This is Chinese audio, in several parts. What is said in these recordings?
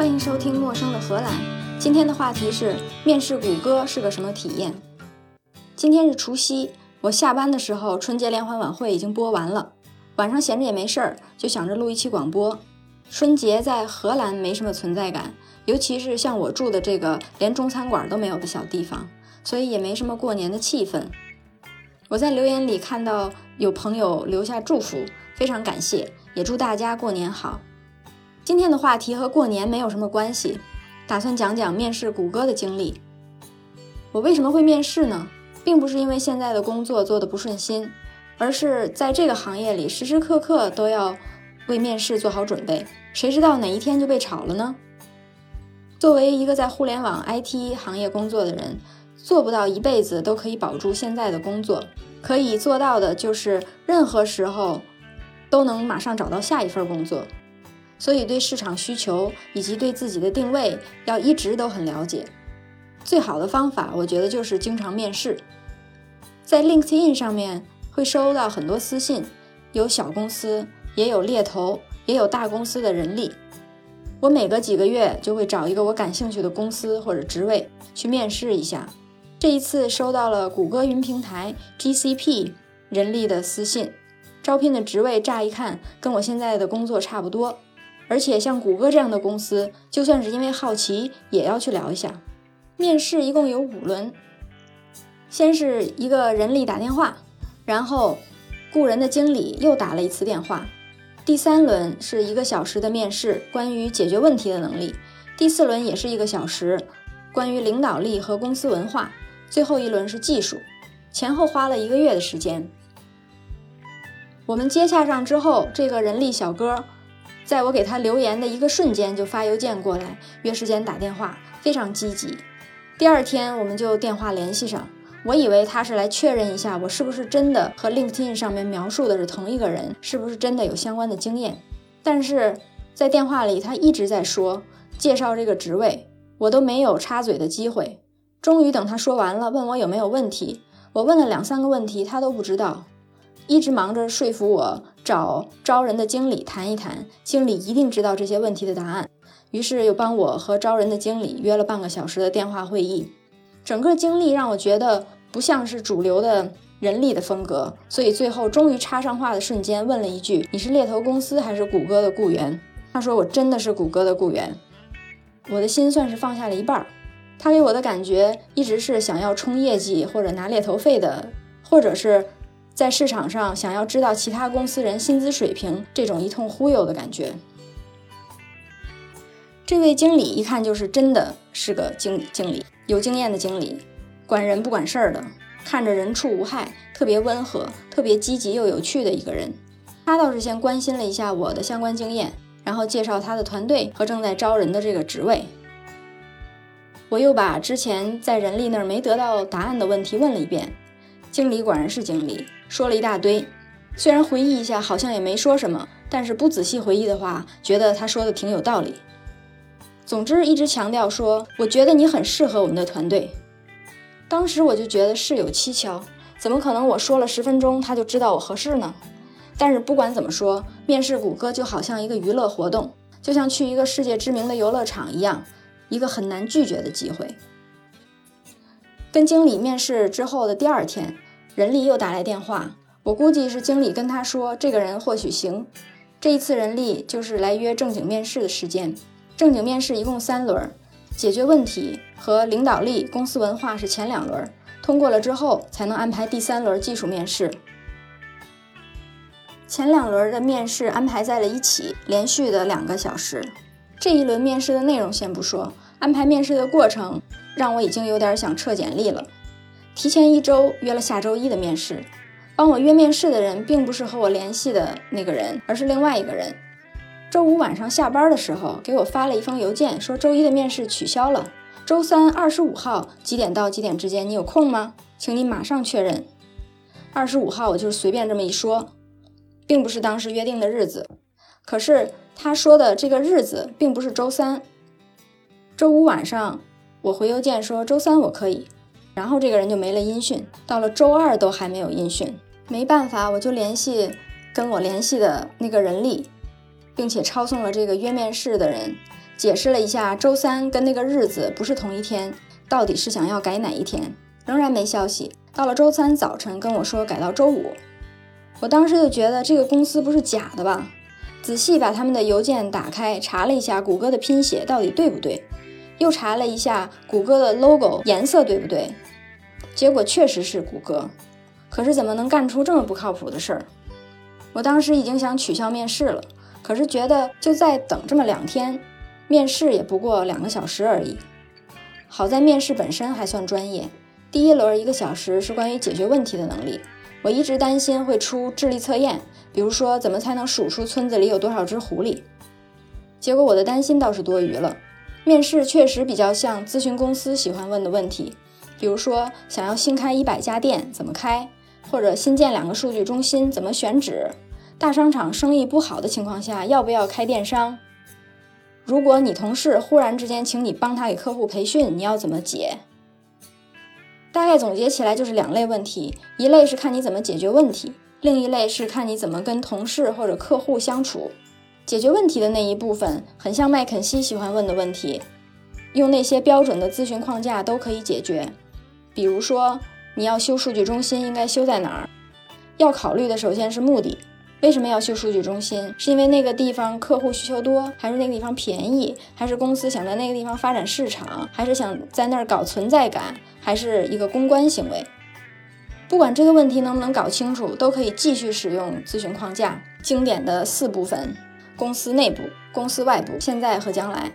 欢迎收听《陌生的荷兰》。今天的话题是面试谷歌是个什么体验？今天是除夕，我下班的时候，春节联欢晚会已经播完了。晚上闲着也没事儿，就想着录一期广播。春节在荷兰没什么存在感，尤其是像我住的这个连中餐馆都没有的小地方，所以也没什么过年的气氛。我在留言里看到有朋友留下祝福，非常感谢，也祝大家过年好。今天的话题和过年没有什么关系，打算讲讲面试谷歌的经历。我为什么会面试呢？并不是因为现在的工作做得不顺心，而是在这个行业里时时刻刻都要为面试做好准备，谁知道哪一天就被炒了呢？作为一个在互联网 IT 行业工作的人，做不到一辈子都可以保住现在的工作，可以做到的就是任何时候都能马上找到下一份工作。所以，对市场需求以及对自己的定位要一直都很了解。最好的方法，我觉得就是经常面试。在 LinkedIn 上面会收到很多私信，有小公司，也有猎头，也有大公司的人力。我每隔几个月就会找一个我感兴趣的公司或者职位去面试一下。这一次收到了谷歌云平台 GCP 人力的私信，招聘的职位乍一看跟我现在的工作差不多。而且像谷歌这样的公司，就算是因为好奇，也要去聊一下。面试一共有五轮，先是一个人力打电话，然后雇人的经理又打了一次电话。第三轮是一个小时的面试，关于解决问题的能力。第四轮也是一个小时，关于领导力和公司文化。最后一轮是技术，前后花了一个月的时间。我们接洽上之后，这个人力小哥。在我给他留言的一个瞬间，就发邮件过来约时间打电话，非常积极。第二天我们就电话联系上，我以为他是来确认一下我是不是真的和 LinkedIn 上面描述的是同一个人，是不是真的有相关的经验。但是在电话里他一直在说介绍这个职位，我都没有插嘴的机会。终于等他说完了，问我有没有问题，我问了两三个问题，他都不知道。一直忙着说服我找招人的经理谈一谈，经理一定知道这些问题的答案。于是又帮我和招人的经理约了半个小时的电话会议。整个经历让我觉得不像是主流的人力的风格，所以最后终于插上话的瞬间问了一句：“你是猎头公司还是谷歌的雇员？”他说：“我真的是谷歌的雇员。”我的心算是放下了一半儿。他给我的感觉一直是想要冲业绩或者拿猎头费的，或者是。在市场上，想要知道其他公司人薪资水平，这种一通忽悠的感觉。这位经理一看就是真的是个经经理，有经验的经理，管人不管事儿的，看着人畜无害，特别温和，特别积极又有趣的一个人。他倒是先关心了一下我的相关经验，然后介绍他的团队和正在招人的这个职位。我又把之前在人力那儿没得到答案的问题问了一遍。经理果然是经理，说了一大堆。虽然回忆一下好像也没说什么，但是不仔细回忆的话，觉得他说的挺有道理。总之一直强调说，我觉得你很适合我们的团队。当时我就觉得事有蹊跷，怎么可能我说了十分钟他就知道我合适呢？但是不管怎么说，面试谷歌就好像一个娱乐活动，就像去一个世界知名的游乐场一样，一个很难拒绝的机会。跟经理面试之后的第二天，人力又打来电话。我估计是经理跟他说，这个人或许行。这一次人力就是来约正经面试的时间。正经面试一共三轮，解决问题和领导力、公司文化是前两轮，通过了之后才能安排第三轮技术面试。前两轮的面试安排在了一起，连续的两个小时。这一轮面试的内容先不说，安排面试的过程。让我已经有点想撤简历了。提前一周约了下周一的面试，帮我约面试的人并不是和我联系的那个人，而是另外一个人。周五晚上下班的时候给我发了一封邮件，说周一的面试取消了。周三二十五号几点到几点之间你有空吗？请你马上确认。二十五号我就是随便这么一说，并不是当时约定的日子。可是他说的这个日子并不是周三。周五晚上。我回邮件说周三我可以，然后这个人就没了音讯，到了周二都还没有音讯，没办法，我就联系跟我联系的那个人力，并且抄送了这个约面试的人，解释了一下周三跟那个日子不是同一天，到底是想要改哪一天，仍然没消息。到了周三早晨跟我说改到周五，我当时就觉得这个公司不是假的吧？仔细把他们的邮件打开，查了一下谷歌的拼写到底对不对，又查了一下谷歌的 logo 颜色对不对，结果确实是谷歌。可是怎么能干出这么不靠谱的事儿？我当时已经想取消面试了，可是觉得就再等这么两天，面试也不过两个小时而已。好在面试本身还算专业，第一轮一个小时是关于解决问题的能力。我一直担心会出智力测验，比如说怎么才能数出村子里有多少只狐狸。结果我的担心倒是多余了。面试确实比较像咨询公司喜欢问的问题，比如说想要新开一百家店怎么开，或者新建两个数据中心怎么选址，大商场生意不好的情况下要不要开电商？如果你同事忽然之间请你帮他给客户培训，你要怎么解？大概总结起来就是两类问题，一类是看你怎么解决问题，另一类是看你怎么跟同事或者客户相处。解决问题的那一部分很像麦肯锡喜欢问的问题，用那些标准的咨询框架都可以解决。比如说，你要修数据中心，应该修在哪儿？要考虑的首先是目的。为什么要修数据中心？是因为那个地方客户需求多，还是那个地方便宜，还是公司想在那个地方发展市场，还是想在那儿搞存在感，还是一个公关行为？不管这个问题能不能搞清楚，都可以继续使用咨询框架。经典的四部分：公司内部、公司外部、现在和将来。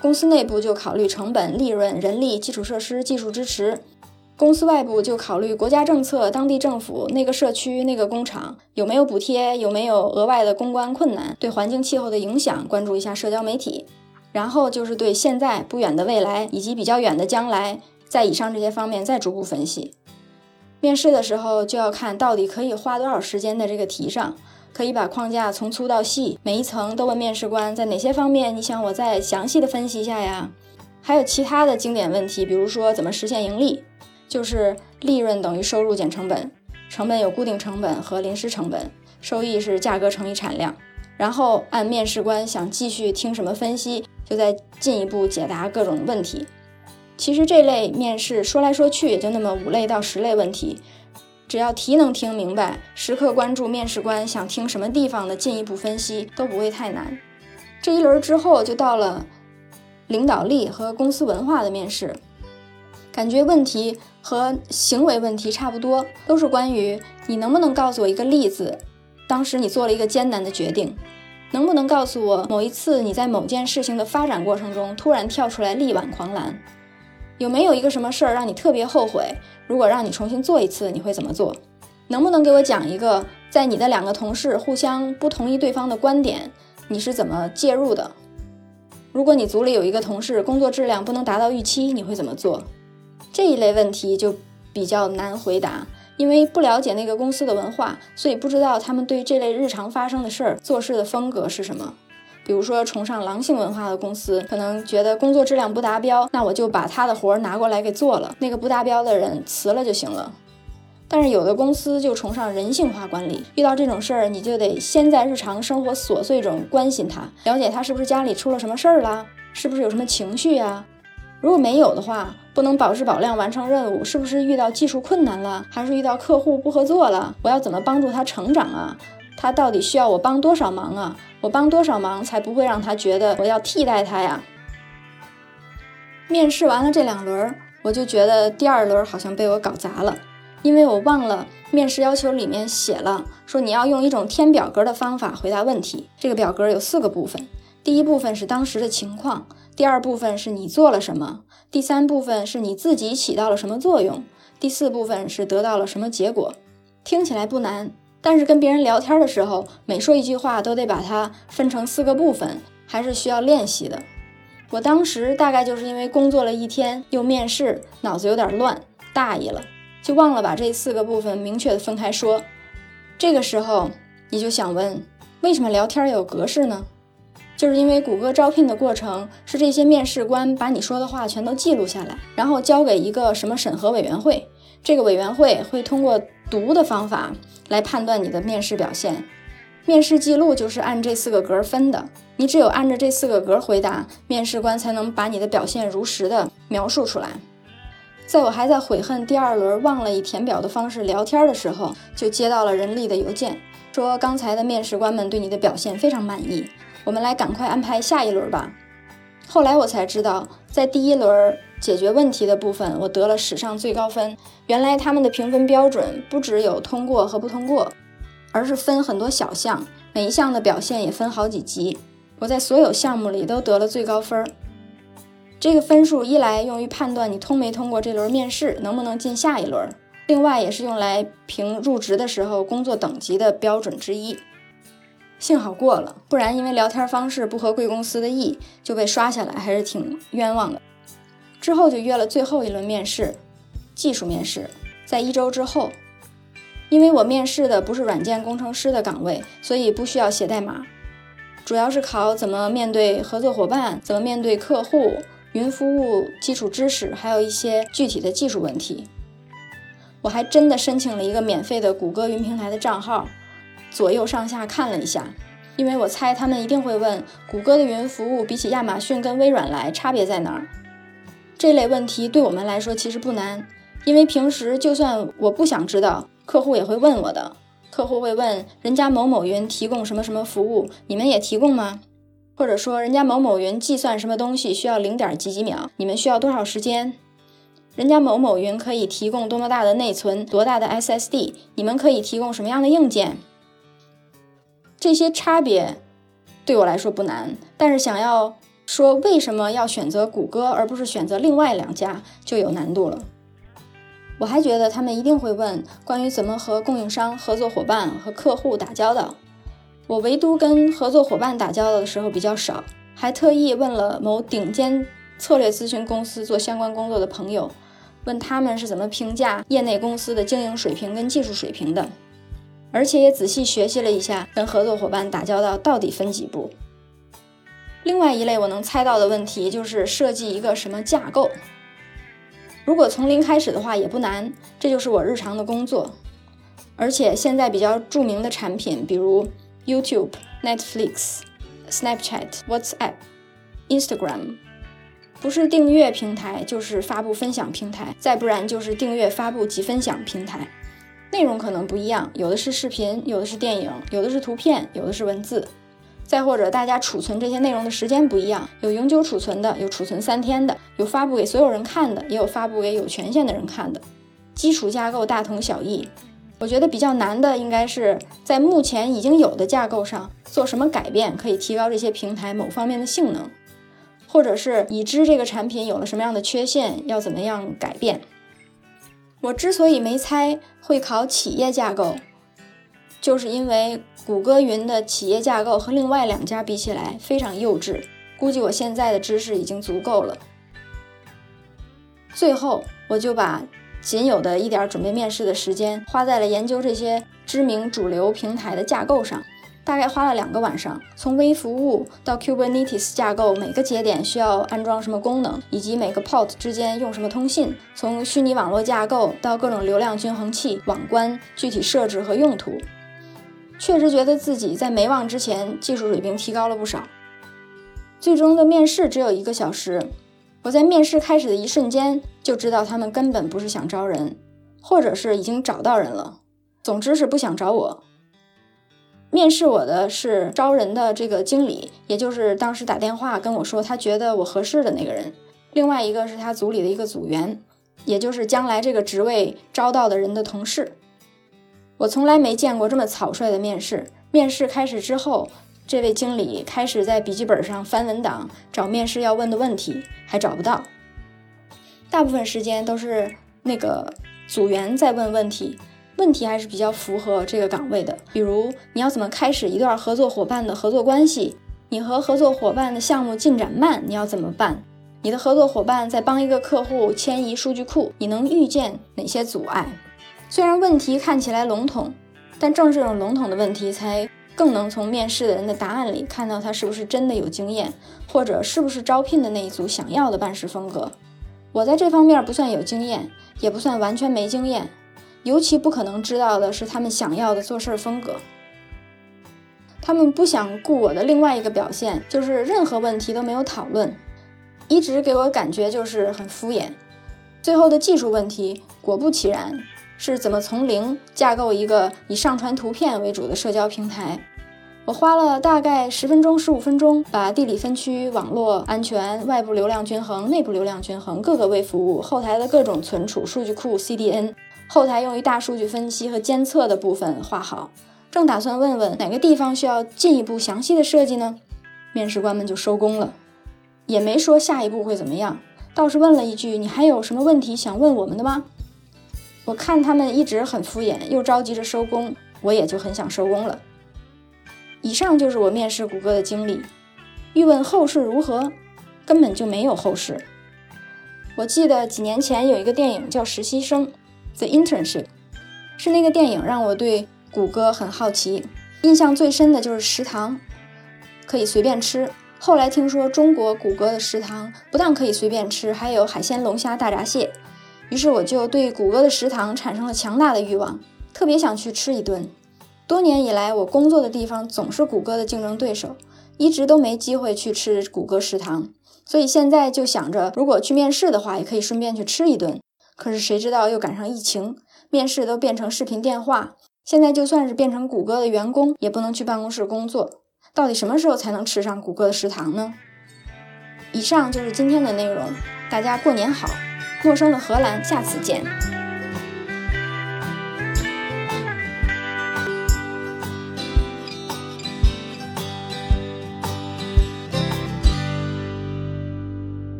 公司内部就考虑成本、利润、人力、基础设施、技术支持。公司外部就考虑国家政策、当地政府、那个社区、那个工厂有没有补贴，有没有额外的公关困难，对环境气候的影响，关注一下社交媒体。然后就是对现在不远的未来以及比较远的将来，在以上这些方面再逐步分析。面试的时候就要看到底可以花多少时间在这个题上，可以把框架从粗到细，每一层都问面试官在哪些方面，你想我再详细的分析一下呀？还有其他的经典问题，比如说怎么实现盈利。就是利润等于收入减成本，成本有固定成本和临时成本，收益是价格乘以产量。然后按面试官想继续听什么分析，就再进一步解答各种问题。其实这类面试说来说去也就那么五类到十类问题，只要题能听明白，时刻关注面试官想听什么地方的进一步分析，都不会太难。这一轮之后就到了领导力和公司文化的面试。感觉问题和行为问题差不多，都是关于你能不能告诉我一个例子，当时你做了一个艰难的决定，能不能告诉我某一次你在某件事情的发展过程中突然跳出来力挽狂澜，有没有一个什么事儿让你特别后悔？如果让你重新做一次，你会怎么做？能不能给我讲一个在你的两个同事互相不同意对方的观点，你是怎么介入的？如果你组里有一个同事工作质量不能达到预期，你会怎么做？这一类问题就比较难回答，因为不了解那个公司的文化，所以不知道他们对这类日常发生的事儿做事的风格是什么。比如说，崇尚狼性文化的公司，可能觉得工作质量不达标，那我就把他的活儿拿过来给做了，那个不达标的人辞了就行了。但是有的公司就崇尚人性化管理，遇到这种事儿，你就得先在日常生活琐碎中关心他，了解他是不是家里出了什么事儿了，是不是有什么情绪呀？如果没有的话，不能保质保量完成任务，是不是遇到技术困难了，还是遇到客户不合作了？我要怎么帮助他成长啊？他到底需要我帮多少忙啊？我帮多少忙才不会让他觉得我要替代他呀？面试完了这两轮，我就觉得第二轮好像被我搞砸了，因为我忘了面试要求里面写了，说你要用一种填表格的方法回答问题。这个表格有四个部分，第一部分是当时的情况。第二部分是你做了什么，第三部分是你自己起到了什么作用，第四部分是得到了什么结果。听起来不难，但是跟别人聊天的时候，每说一句话都得把它分成四个部分，还是需要练习的。我当时大概就是因为工作了一天又面试，脑子有点乱，大意了，就忘了把这四个部分明确的分开说。这个时候你就想问，为什么聊天要有格式呢？就是因为谷歌招聘的过程是这些面试官把你说的话全都记录下来，然后交给一个什么审核委员会，这个委员会会通过读的方法来判断你的面试表现。面试记录就是按这四个格分的，你只有按着这四个格回答，面试官才能把你的表现如实的描述出来。在我还在悔恨第二轮忘了以填表的方式聊天的时候，就接到了人力的邮件，说刚才的面试官们对你的表现非常满意，我们来赶快安排下一轮吧。后来我才知道，在第一轮解决问题的部分，我得了史上最高分。原来他们的评分标准不只有通过和不通过，而是分很多小项，每一项的表现也分好几级。我在所有项目里都得了最高分。这个分数一来用于判断你通没通过这轮面试，能不能进下一轮；另外也是用来评入职的时候工作等级的标准之一。幸好过了，不然因为聊天方式不合贵公司的意，就被刷下来，还是挺冤枉的。之后就约了最后一轮面试，技术面试，在一周之后。因为我面试的不是软件工程师的岗位，所以不需要写代码，主要是考怎么面对合作伙伴，怎么面对客户。云服务基础知识，还有一些具体的技术问题。我还真的申请了一个免费的谷歌云平台的账号，左右上下看了一下，因为我猜他们一定会问谷歌的云服务比起亚马逊跟微软来差别在哪儿。这类问题对我们来说其实不难，因为平时就算我不想知道，客户也会问我的。客户会问人家某某云提供什么什么服务，你们也提供吗？或者说，人家某某云计算什么东西需要零点几几秒，你们需要多少时间？人家某某云可以提供多么大的内存，多大的 SSD，你们可以提供什么样的硬件？这些差别对我来说不难，但是想要说为什么要选择谷歌而不是选择另外两家就有难度了。我还觉得他们一定会问关于怎么和供应商、合作伙伴和客户打交道。我唯独跟合作伙伴打交道的时候比较少，还特意问了某顶尖策略咨询公司做相关工作的朋友，问他们是怎么评价业内公司的经营水平跟技术水平的，而且也仔细学习了一下跟合作伙伴打交道到底分几步。另外一类我能猜到的问题就是设计一个什么架构，如果从零开始的话也不难，这就是我日常的工作，而且现在比较著名的产品，比如。YouTube、Netflix、Snapchat、WhatsApp、Instagram，不是订阅平台就是发布分享平台，再不然就是订阅发布及分享平台。内容可能不一样，有的是视频，有的是电影，有的是图片，有的是文字。再或者大家储存这些内容的时间不一样，有永久储存的，有储存三天的，有发布给所有人看的，也有发布给有权限的人看的。基础架构大同小异。我觉得比较难的应该是在目前已经有的架构上做什么改变，可以提高这些平台某方面的性能，或者是已知这个产品有了什么样的缺陷，要怎么样改变。我之所以没猜会考企业架构，就是因为谷歌云的企业架构和另外两家比起来非常幼稚，估计我现在的知识已经足够了。最后，我就把。仅有的一点准备面试的时间，花在了研究这些知名主流平台的架构上，大概花了两个晚上。从微服务到 Kubernetes 架构，每个节点需要安装什么功能，以及每个 Pod 之间用什么通信。从虚拟网络架构到各种流量均衡器、网关具体设置和用途，确实觉得自己在没忘之前技术水平提高了不少。最终的面试只有一个小时。我在面试开始的一瞬间就知道，他们根本不是想招人，或者是已经找到人了。总之是不想找我。面试我的是招人的这个经理，也就是当时打电话跟我说他觉得我合适的那个人。另外一个是他组里的一个组员，也就是将来这个职位招到的人的同事。我从来没见过这么草率的面试。面试开始之后。这位经理开始在笔记本上翻文档，找面试要问的问题，还找不到。大部分时间都是那个组员在问问题，问题还是比较符合这个岗位的。比如，你要怎么开始一段合作伙伴的合作关系？你和合作伙伴的项目进展慢，你要怎么办？你的合作伙伴在帮一个客户迁移数据库，你能预见哪些阻碍？虽然问题看起来笼统，但正是这种笼统的问题才。更能从面试的人的答案里看到他是不是真的有经验，或者是不是招聘的那一组想要的办事风格。我在这方面不算有经验，也不算完全没经验，尤其不可能知道的是他们想要的做事风格。他们不想顾我的另外一个表现，就是任何问题都没有讨论，一直给我感觉就是很敷衍。最后的技术问题，果不其然，是怎么从零架构一个以上传图片为主的社交平台。我花了大概十分钟、十五分钟，把地理分区、网络安全、外部流量均衡、内部流量均衡、各个微服务、后台的各种存储、数据库、CDN、后台用于大数据分析和监测的部分画好。正打算问问哪个地方需要进一步详细的设计呢，面试官们就收工了，也没说下一步会怎么样。倒是问了一句：“你还有什么问题想问我们的吗？”我看他们一直很敷衍，又着急着收工，我也就很想收工了。以上就是我面试谷歌的经历。欲问后事如何，根本就没有后事。我记得几年前有一个电影叫《实习生》（The Internship），是那个电影让我对谷歌很好奇。印象最深的就是食堂可以随便吃。后来听说中国谷歌的食堂不但可以随便吃，还有海鲜、龙虾、大闸蟹，于是我就对谷歌的食堂产生了强大的欲望，特别想去吃一顿。多年以来，我工作的地方总是谷歌的竞争对手，一直都没机会去吃谷歌食堂。所以现在就想着，如果去面试的话，也可以顺便去吃一顿。可是谁知道又赶上疫情，面试都变成视频电话。现在就算是变成谷歌的员工，也不能去办公室工作。到底什么时候才能吃上谷歌的食堂呢？以上就是今天的内容，大家过年好！陌生的荷兰，下次见。